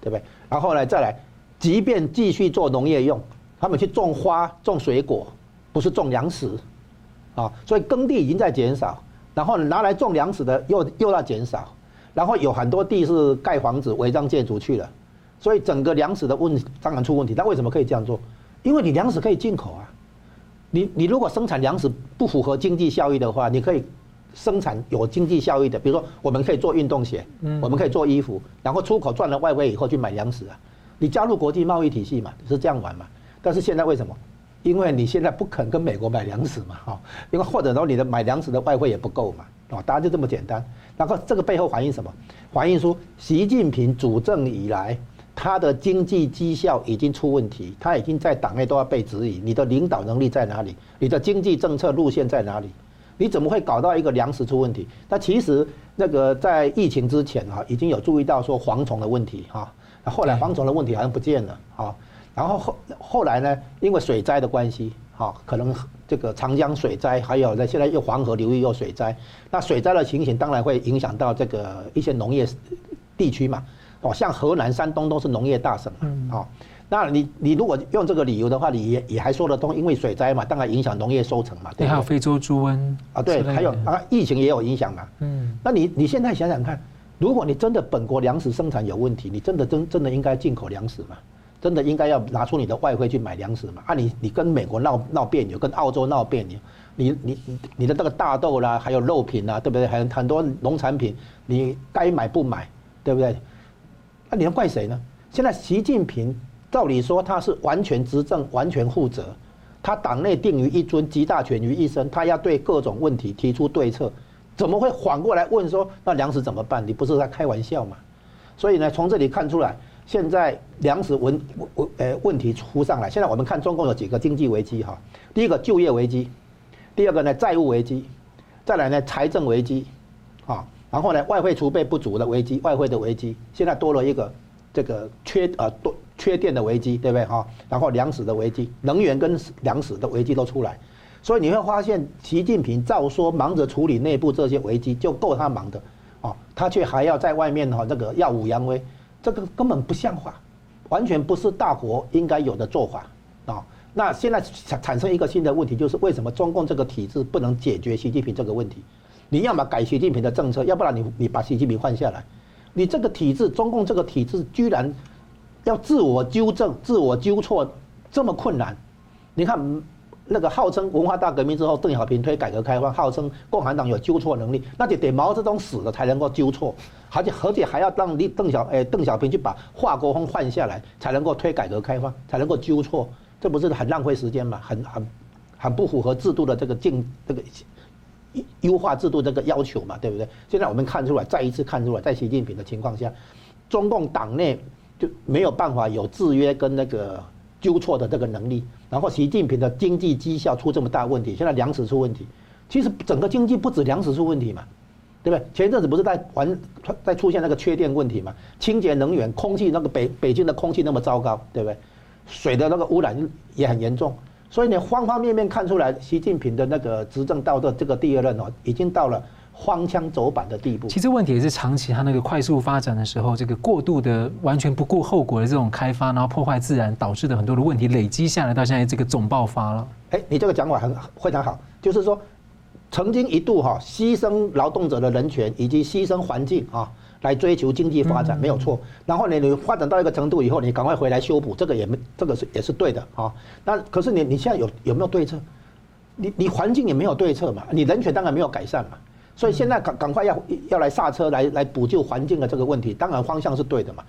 对不对？然后呢，再来，即便继续做农业用，他们去种花、种水果，不是种粮食，啊，所以耕地已经在减少，然后拿来种粮食的又又要减少，然后有很多地是盖房子、违章建筑去了，所以整个粮食的问当然出问题。但为什么可以这样做？因为你粮食可以进口啊，你你如果生产粮食不符合经济效益的话，你可以。生产有经济效益的，比如说我们可以做运动鞋，我们可以做衣服，然后出口赚了外汇以后去买粮食啊。你加入国际贸易体系嘛，是这样玩嘛。但是现在为什么？因为你现在不肯跟美国买粮食嘛，哈，因为或者说你的买粮食的外汇也不够嘛，啊，答案就这么简单。然后这个背后反映什么？反映出习近平主政以来，他的经济绩效已经出问题，他已经在党内都要被质疑，你的领导能力在哪里？你的经济政策路线在哪里？你怎么会搞到一个粮食出问题？那其实那个在疫情之前哈，已经有注意到说蝗虫的问题哈。后来蝗虫的问题好像不见了哈。然后后后来呢，因为水灾的关系哈，可能这个长江水灾，还有呢现在又黄河流域又水灾。那水灾的情形当然会影响到这个一些农业地区嘛。哦，像河南、山东都是农业大省嘛。哦。那你你如果用这个理由的话，你也也还说得通，因为水灾嘛，当然影响农业收成嘛。对，还有非洲猪瘟啊，对，还有啊，疫情也有影响嘛。嗯，那你你现在想想看，如果你真的本国粮食生产有问题，你真的真真的应该进口粮食嘛？真的应该要拿出你的外汇去买粮食嘛？啊你，你跟美国闹闹别扭，跟澳洲闹别扭，你你你的那个大豆啦，还有肉品啊，对不对？很很多农产品，你该买不买，对不对？那你要怪谁呢？现在习近平。照理说他是完全执政、完全负责，他党内定于一尊、集大权于一身，他要对各种问题提出对策，怎么会反过来问说那粮食怎么办？你不是在开玩笑吗？所以呢，从这里看出来，现在粮食问问呃问题浮上来。现在我们看中共有几个经济危机哈，第一个就业危机，第二个呢债务危机，再来呢财政危机，啊，然后呢外汇储备不足的危机，外汇的危机，现在多了一个这个缺呃多。缺电的危机，对不对哈？然后粮食的危机，能源跟粮食的危机都出来，所以你会发现，习近平照说忙着处理内部这些危机就够他忙的，啊，他却还要在外面哈那个耀武扬威，这个根本不像话，完全不是大国应该有的做法啊。那现在产产生一个新的问题，就是为什么中共这个体制不能解决习近平这个问题？你要么改习近平的政策，要不然你你把习近平换下来，你这个体制，中共这个体制居然。要自我纠正、自我纠错这么困难，你看那个号称文化大革命之后，邓小平推改革开放，号称共产党有纠错能力，那就得毛泽东死了才能够纠错，而且而且还要让你邓小诶邓小平去把华国锋换下来，才能够推改革开放，才能够纠错，这不是很浪费时间吗？很很很不符合制度的这个进这个优化制度这个要求嘛，对不对？现在我们看出来，再一次看出来，在习近平的情况下，中共党内。就没有办法有制约跟那个纠错的这个能力，然后习近平的经济绩效出这么大问题，现在粮食出问题，其实整个经济不止粮食出问题嘛，对不对？前一阵子不是在玩在出现那个缺电问题嘛，清洁能源、空气那个北北京的空气那么糟糕，对不对？水的那个污染也很严重，所以你，方方面面看出来，习近平的那个执政到的这个第二任哦，已经到了。荒腔走板的地步。其实问题也是长期，它那个快速发展的时候，这个过度的、完全不顾后果的这种开发，然后破坏自然，导致的很多的问题累积下来，到现在这个总爆发了。哎，你这个讲法很非常好，就是说，曾经一度哈牺牲劳动者的人权以及牺牲环境啊，来追求经济发展没有错。然后呢，你发展到一个程度以后，你赶快回来修补，这个也没这个是也是对的啊。那可是你你现在有有没有对策？你你环境也没有对策嘛，你人权当然没有改善嘛。所以现在赶赶快要要来刹车，来来补救环境的这个问题，当然方向是对的嘛。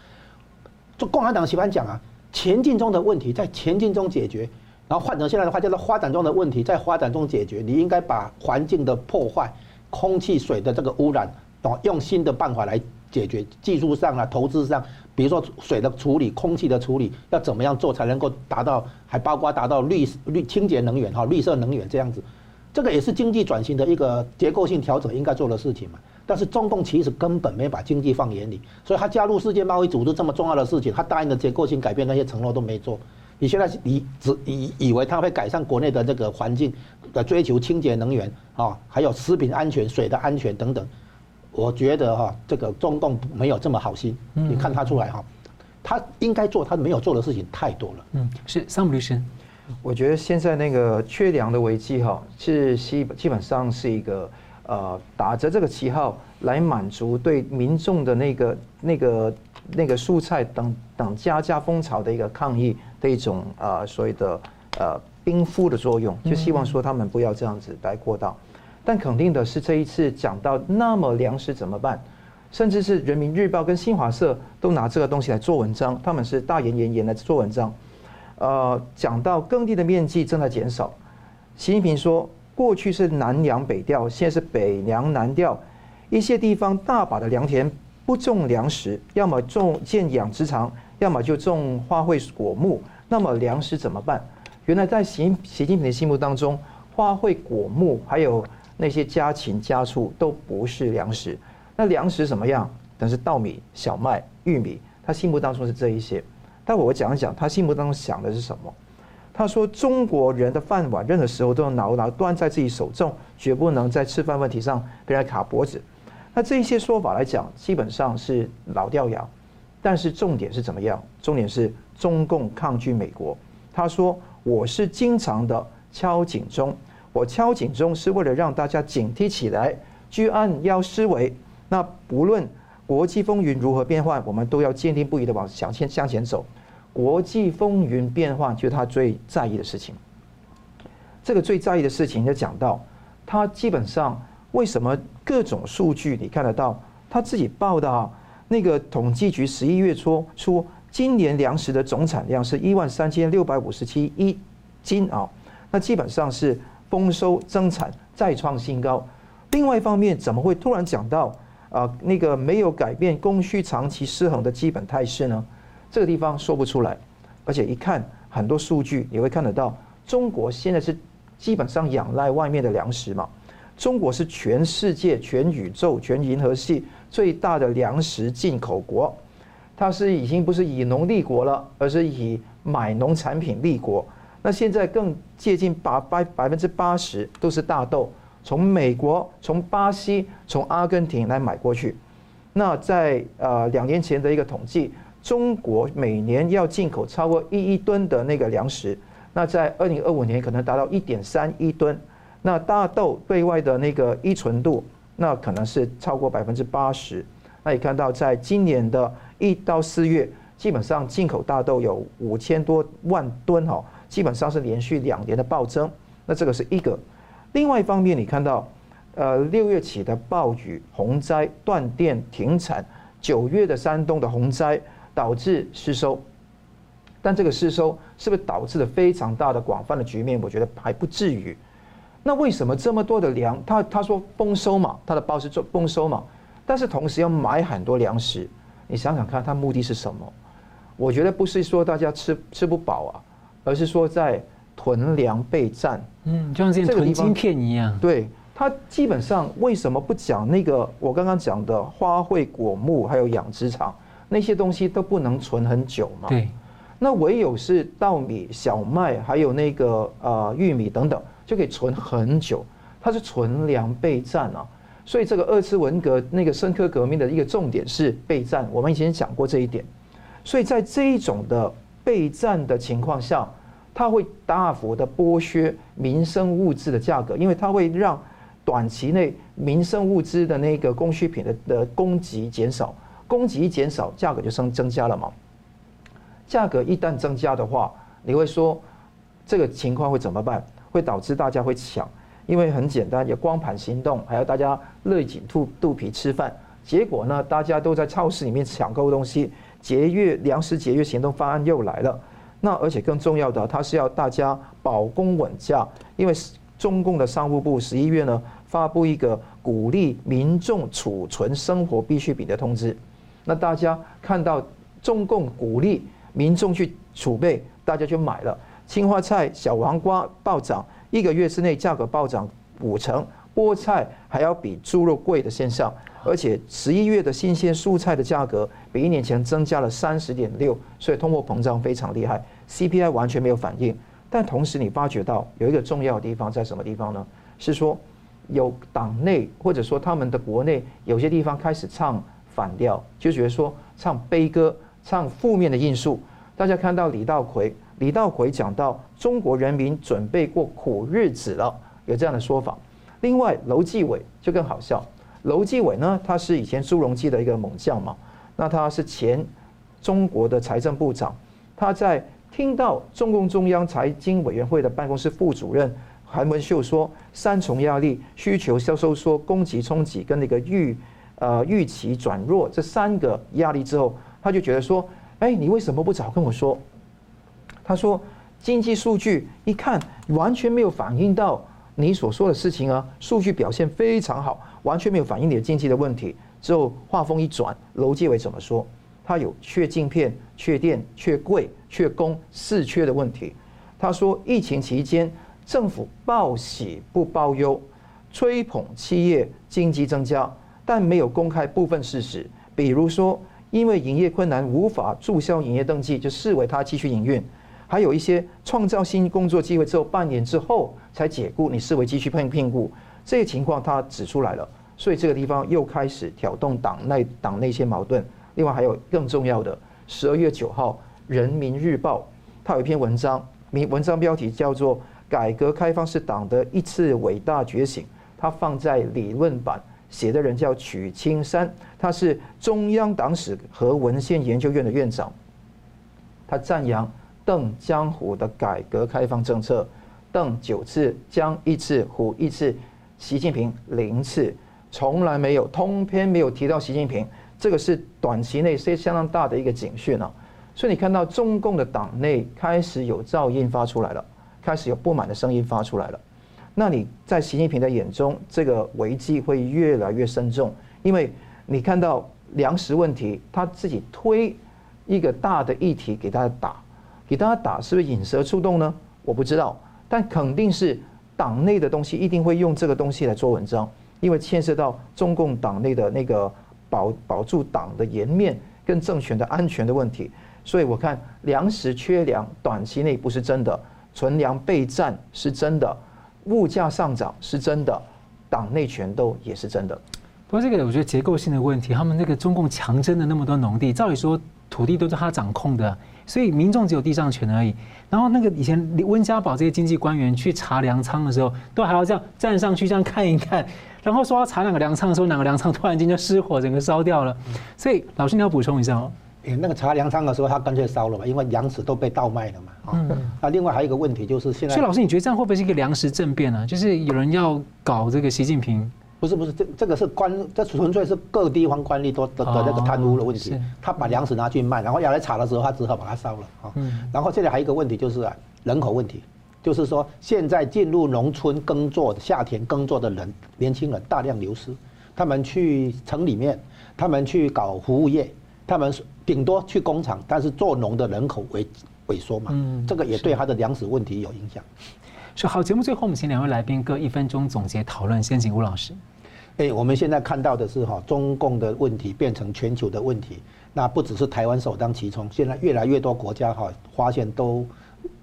就共产党喜欢讲啊，前进中的问题在前进中解决，然后换成现在的话叫做发展中的问题在发展中解决。你应该把环境的破坏、空气、水的这个污染，用新的办法来解决。技术上啊，投资上，比如说水的处理、空气的处理，要怎么样做才能够达到，还包括达到绿绿清洁能源哈，绿色能源这样子。这个也是经济转型的一个结构性调整应该做的事情嘛，但是中共其实根本没把经济放眼里，所以他加入世界贸易组织这么重要的事情，他答应的结构性改变那些承诺都没做。你现在你只以以为他会改善国内的这个环境的追求清洁能源啊，还有食品安全、水的安全等等，我觉得哈，这个中共没有这么好心。你看他出来哈，他应该做他没有做的事情太多了。嗯，是桑姆律师。我觉得现在那个缺粮的危机哈，是基基本上是一个呃打着这个旗号来满足对民众的那个那个那个蔬菜等等加价风潮的一个抗议的一种呃所谓的呃冰敷的作用，就希望说他们不要这样子来过道。但肯定的是这一次讲到那么粮食怎么办，甚至是人民日报跟新华社都拿这个东西来做文章，他们是大言炎炎的做文章。呃，讲到耕地的面积正在减少，习近平说，过去是南粮北调，现在是北粮南调，一些地方大把的良田不种粮食，要么种建养殖场，要么就种花卉果木，那么粮食怎么办？原来在习习近平的心目当中，花卉果木还有那些家禽家畜都不是粮食，那粮食怎么样？但是稻米、小麦、玉米，他心目当中是这一些。待会我讲一讲他心目当中想的是什么。他说：“中国人的饭碗，任何时候都要牢牢端在自己手中，绝不能在吃饭问题上被人卡脖子。”那这一些说法来讲，基本上是老掉牙。但是重点是怎么样？重点是中共抗拒美国。他说：“我是经常的敲警钟，我敲警钟是为了让大家警惕起来，居安要思危。那不论国际风云如何变幻，我们都要坚定不移的往向前向前走。国际风云变幻就是他最在意的事情。这个最在意的事情就讲到，他基本上为什么各种数据你看得到，他自己报的啊。”那个统计局十一月初出，今年粮食的总产量是一万三千六百五十七亿斤啊，那基本上是丰收增产再创新高。另外一方面，怎么会突然讲到啊那个没有改变供需长期失衡的基本态势呢？这个地方说不出来，而且一看很多数据，你会看得到，中国现在是基本上仰赖外面的粮食嘛。中国是全世界、全宇宙、全银河系最大的粮食进口国，它是已经不是以农立国了，而是以买农产品立国。那现在更接近八百百分之八十都是大豆，从美国、从巴西、从阿根廷来买过去。那在呃两年前的一个统计，中国每年要进口超过一亿吨的那个粮食，那在二零二五年可能达到一点三亿吨。那大豆对外的那个依存度，那可能是超过百分之八十。那你看到，在今年的一到四月，基本上进口大豆有五千多万吨哈，基本上是连续两年的暴增。那这个是一个。另外一方面，你看到，呃，六月起的暴雨、洪灾、断电、停产，九月的山东的洪灾导致失收。但这个失收是不是导致了非常大的广泛的局面？我觉得还不至于。那为什么这么多的粮？他他说丰收嘛，他的报是做丰收嘛，但是同时要买很多粮食，你想想看，他目的是什么？我觉得不是说大家吃吃不饱啊，而是说在囤粮备战。嗯，就像这些囤金片一样。对，他基本上为什么不讲那个我刚刚讲的花卉果木还有养殖场那些东西都不能存很久嘛？对。那唯有是稻米、小麦还有那个呃玉米等等。就可以存很久，它是存粮备战啊，所以这个二次文革那个深刻革命的一个重点是备战，我们以前讲过这一点，所以在这一种的备战的情况下，它会大幅的剥削民生物资的价格，因为它会让短期内民生物资的那个供需品的的供给减少，供给一减少，价格就增增加了嘛，价格一旦增加的话，你会说这个情况会怎么办？会导致大家会抢，因为很简单，有光盘行动，还要大家勒紧肚肚皮吃饭。结果呢，大家都在超市里面抢购东西，节约粮食节约行动方案又来了。那而且更重要的，它是要大家保供稳价，因为中共的商务部十一月呢发布一个鼓励民众储存生活必需品的通知。那大家看到中共鼓励民众去储备，大家就买了。青花菜、小黄瓜暴涨，一个月之内价格暴涨五成，菠菜还要比猪肉贵的现象，而且十一月的新鲜蔬菜的价格比一年前增加了三十点六，所以通货膨胀非常厉害，CPI 完全没有反应。但同时你发觉到有一个重要的地方在什么地方呢？是说有党内或者说他们的国内有些地方开始唱反调，就觉得说唱悲歌、唱负面的因素。大家看到李稻葵。李稻葵讲到中国人民准备过苦日子了，有这样的说法。另外，楼继伟就更好笑。楼继伟呢，他是以前朱镕基的一个猛将嘛，那他是前中国的财政部长。他在听到中共中央财经委员会的办公室副主任韩文秀说三重压力：需求销收缩、供给冲击跟那个预呃预期转弱这三个压力之后，他就觉得说：哎，你为什么不早跟我说？他说：“经济数据一看，完全没有反映到你所说的事情啊，数据表现非常好，完全没有反映你的经济的问题。”之后话锋一转，楼继伟怎么说？他有缺镜片、缺电、缺柜、缺工四缺的问题。他说：“疫情期间，政府报喜不报忧，吹捧企业经济增加，但没有公开部分事实，比如说因为营业困难无法注销营业登记，就视为他继续营运。”还有一些创造新工作机会之后半年之后才解雇，你视为继续聘聘雇，这些情况他指出来了，所以这个地方又开始挑动党内党内一些矛盾。另外还有更重要的，十二月九号《人民日报》它有一篇文章，名文章标题叫做《改革开放是党的一次伟大觉醒》，它放在理论版，写的人叫曲青山，他是中央党史和文献研究院的院长，他赞扬邓江湖的改革开放政策，邓九次，江一次，虎一次，习近平零次，从来没有通篇没有提到习近平。这个是短期内是相当大的一个警讯啊，所以你看到中共的党内开始有噪音发出来了，开始有不满的声音发出来了。那你在习近平的眼中，这个危机会越来越深重，因为你看到粮食问题，他自己推一个大的议题给大家打，给大家打是不是引蛇出洞呢？我不知道，但肯定是党内的东西一定会用这个东西来做文章，因为牵涉到中共党内的那个。保保住党的颜面跟政权的安全的问题，所以我看粮食缺粮短期内不是真的，存粮备战是真的，物价上涨是真的，党内权斗也是真的。不过这个我觉得结构性的问题，他们那个中共强征的那么多农地，照理说土地都是他掌控的，所以民众只有地上权而已。然后那个以前温家宝这些经济官员去查粮仓的时候，都还要这样站上去这样看一看。然后说要查哪个粮仓的时候，哪个粮仓突然间就失火，整个烧掉了。所以老师你要补充一下哦。诶，那个查粮仓的时候，他干脆烧了嘛，因为粮食都被倒卖了嘛。嗯。那另外还有一个问题就是现在。所以老师，你觉得这样会不会是一个粮食政变呢？就是有人要搞这个习近平？不是不是，这这个是官，这纯粹是各地方官吏都的的那个贪污的问题。他把粮食拿去卖，然后要来查的时候，他只好把它烧了啊。嗯。然后这里还有一个问题就是啊，人口问题。就是说，现在进入农村耕作、夏田耕作的人，年轻人大量流失，他们去城里面，他们去搞服务业，他们顶多去工厂，但是做农的人口萎萎缩嘛，嗯，这个也对他的粮食问题有影响。是好，节目最后我们请两位来宾各一分钟总结讨论，先请吴老师。哎，我们现在看到的是哈，中共的问题变成全球的问题，那不只是台湾首当其冲，现在越来越多国家哈发现都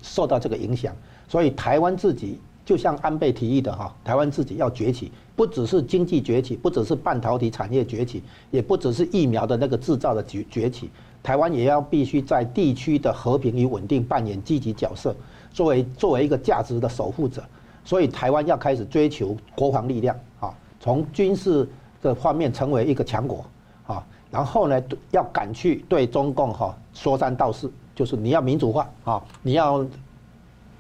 受到这个影响。所以台湾自己就像安倍提议的哈，台湾自己要崛起，不只是经济崛起，不只是半导体产业崛起，也不只是疫苗的那个制造的崛崛起，台湾也要必须在地区的和平与稳定扮演积极角色，作为作为一个价值的守护者。所以台湾要开始追求国防力量，从军事的方面成为一个强国啊，然后呢，要敢去对中共哈说三道四，就是你要民主化啊，你要。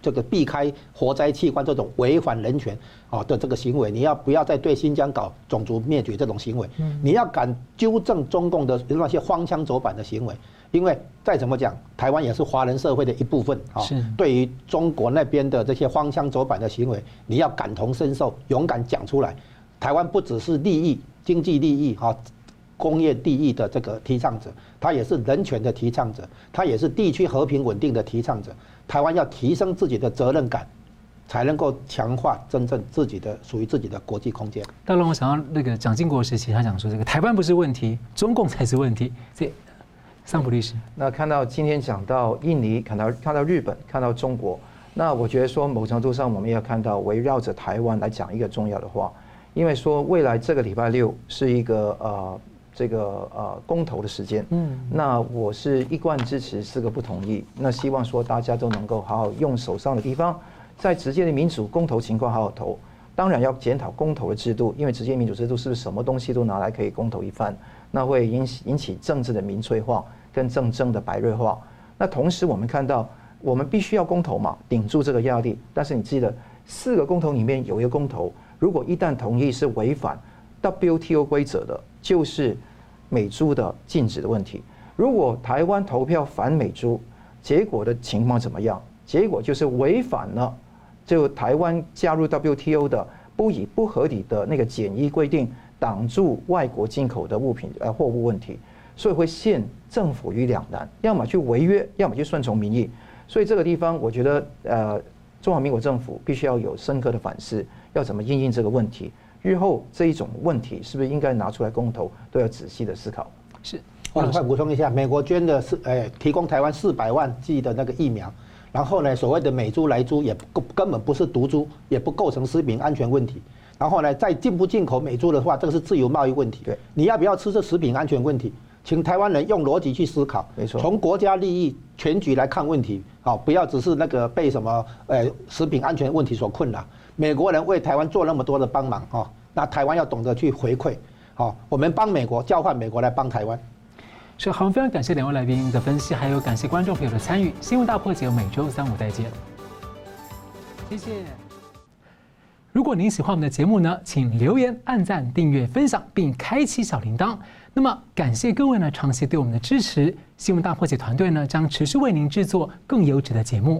这个避开活摘器官这种违反人权啊的这个行为，你要不要再对新疆搞种族灭绝这种行为？你要敢纠正中共的那些荒腔走板的行为，因为再怎么讲，台湾也是华人社会的一部分啊。对于中国那边的这些荒腔走板的行为，你要感同身受，勇敢讲出来。台湾不只是利益、经济利益哈，工业利益的这个提倡者，他也是人权的提倡者，他也是地区和平稳定的提倡者。台湾要提升自己的责任感，才能够强化真正自己的属于自己的国际空间。当然，我想到那个蒋经国时期，他讲说这个台湾不是问题，中共才是问题。这桑普律师，那看到今天讲到印尼，看到看到日本，看到中国，那我觉得说某程度上我们要看到围绕着台湾来讲一个重要的话，因为说未来这个礼拜六是一个呃。这个呃公投的时间，嗯，那我是一贯支持四个不同意，那希望说大家都能够好好用手上的地方，在直接的民主公投情况好好投，当然要检讨公投的制度，因为直接民主制度是不是什么东西都拿来可以公投一番，那会引起引起政治的民粹化跟政政的白热化。那同时我们看到，我们必须要公投嘛，顶住这个压力。但是你记得，四个公投里面有一个公投，如果一旦同意是违反 WTO 规则的，就是。美猪的禁止的问题，如果台湾投票反美猪，结果的情况怎么样？结果就是违反了，就台湾加入 WTO 的不以不合理的那个检疫规定挡住外国进口的物品呃货物问题，所以会陷政府于两难，要么去违约，要么去顺从民意。所以这个地方，我觉得呃，中华民国政府必须要有深刻的反思，要怎么应应这个问题。日后这一种问题是不是应该拿出来公投，都要仔细的思考。是，我很快补充一下，美国捐的是，呃，提供台湾四百万剂的那个疫苗，然后呢，所谓的美猪、来猪也不根本不是毒猪，也不构成食品安全问题。然后呢，再进不进口美猪的话，这个是自由贸易问题。对，你要不要吃这食品安全问题？请台湾人用逻辑去思考，没错，从国家利益全局来看问题，好，不要只是那个被什么呃食品安全问题所困扰。美国人为台湾做那么多的帮忙哦，那台湾要懂得去回馈，好，我们帮美国，交换美国来帮台湾。是好，非常感谢两位来宾的分析，还有感谢观众朋友的参与。新闻大破解每周三五再见，谢谢。如果您喜欢我们的节目呢，请留言、按赞、订阅、分享，并开启小铃铛。那么，感谢各位呢长期对我们的支持。新闻大破解团队呢将持续为您制作更优质的节目。